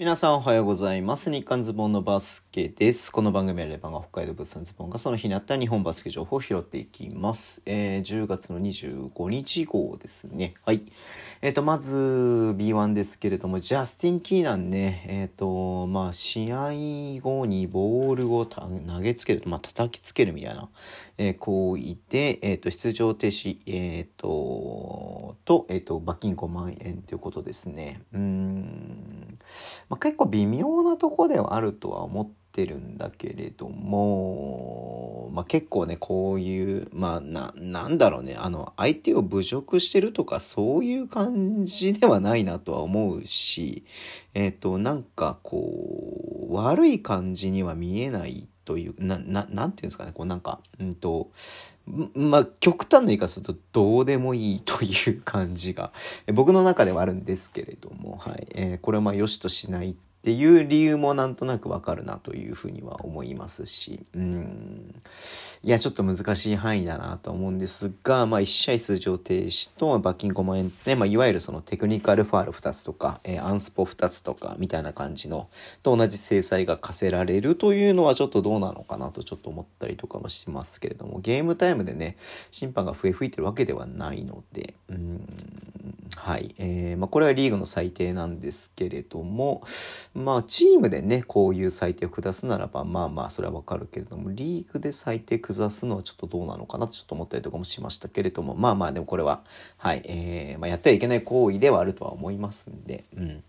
皆さんおはようございます。日刊ズボンのバスケです。この番組はレバンが北海道物産ズボンがその日にあった日本バスケ情報を拾っていきます。えー、10月の25日号ですね。はい。えっ、と、まず B1 ですけれども、ジャスティン・キーナンね、えっ、と、まあ、試合後にボールを投げつける、まあ、叩きつけるみたいな、えー行為で、えっ、と、出場停止、えっ、と、と、えっ、と、罰金5万円ということですね。うーん。まあ、結構微妙なとこではあるとは思ってるんだけれども、まあ、結構ねこういうまあななんだろうねあの相手を侮辱してるとかそういう感じではないなとは思うしえっ、となんかこう悪い感じには見えないというなななんていうんですかねこうなんかうんとまあ極端な言い方するとどうでもいいという感じが僕の中ではあるんですけれども、はい。えーこれはまあよしとしないっていう理由もなんとなくわかるなというふうには思いますしうん。いやちょっと難しい範囲だなと思うんですが、まあ、1試合出場停止と罰金5万円って、まあ、いわゆるそのテクニカルファール2つとか、えーアンスポ2つとかみたいな感じのと同じ制裁が課せられるというのはちょっとどうなのかなとちょっと思ったりとかもしますけれどもゲームタイムでね審判が笛吹いてるわけではないのでうん。はい、えーまあ、これはリーグの最低なんですけれどもまあチームでねこういう裁定を下すならばまあまあそれはわかるけれどもリーグで最低下すのはちょっとどうなのかなとちょっと思ったりとかもしましたけれどもまあまあでもこれははい、えーまあ、やってはいけない行為ではあるとは思いますんでうん。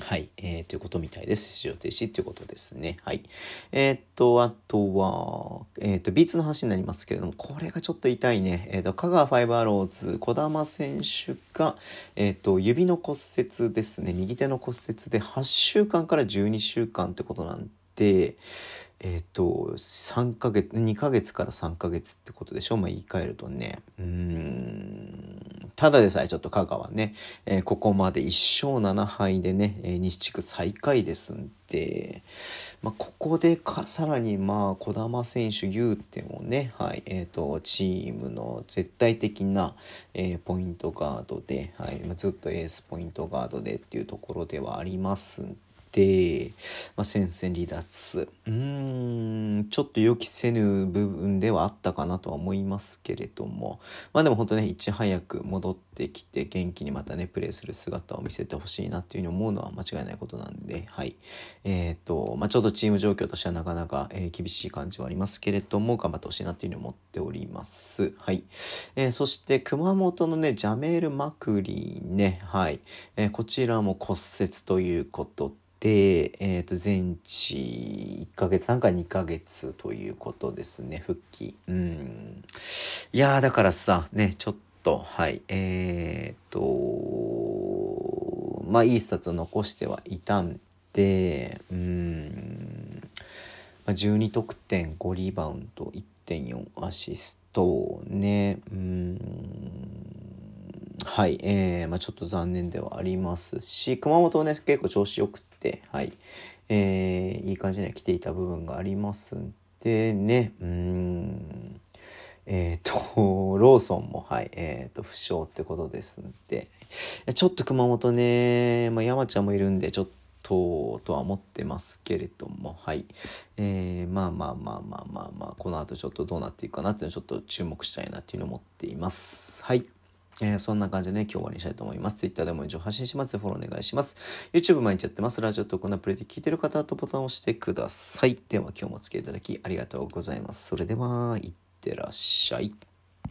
はい、えー、ということみたいです。出場停止ということですね。はい。えーっと、あとは、えーっと、ビーツの話になりますけれども、これがちょっと痛いね。えーっと、香川ファイブアローズ、児玉選手が、えっと、指の骨折ですね。右手の骨折で8週間から12週間ってことなんで、えっ、と、3ヶ月、2ヶ月から3ヶ月ってことでしょ？まあ言い換えるとね。うーん。ただでさえちょっと香川ね、えーここまで1勝7敗でね、えー西地区最下位ですんで、まあ、ここでかさらにまあ児玉選手言うてもね、はいえー、とチームの絶対的な、えーポイントガードで、はいま、ずっとエースポイントガードでっていうところではありますんで、まあ、戦線離脱。うんちょっと予期せぬ部分ではあったかなとは思いますけれども。まあでも本当ねいち早く戻ってきて元気にまたねプレーする姿を見せてほしいなっていうふうに思うのは間違いないことなんではい。えっ、とまあちょっとチーム状況としてはなかなか、えー厳しい感じはありますけれども頑張ってほしいなっていうふうに思っております。はい、えーそして熊本のねジャメール・マクリーね。はい、えーこちらも骨折ということで、でえー、と全治1ヶ月半か2ヶ月ということですね復帰。うん。いやだからさねちょっとはい。えっ、とまあいいスタッツを残してはいたんでうん、まあ、12得点5リバウンド1.4アシストね。うん。はい、えーまあ、ちょっと残念ではありますし熊本ね結構調子よくってはい、えーいい感じに来ていた部分がありますんでね。うん。えっ、と ローソンもはいえっ、と負傷ってことですんで。ちょっと熊本ね、まあ、山ちゃんもいるんでちょっととは思ってますけれどもはい。えーまあまあまあまあまあまあこの後ちょっとどうなっていくかなっていうのをちょっと注目したいなっていうのを思っています。はい。えーそんな感じでね、今日終わりにしたいと思います。Twitter でも以上発信します。フォローお願いします。YouTube 毎日やってます。ラジオとこんなプレイで聞いてる方とボタンを押してください。では今日もお付き合いいただきありがとうございます。それでは、いってらっしゃい。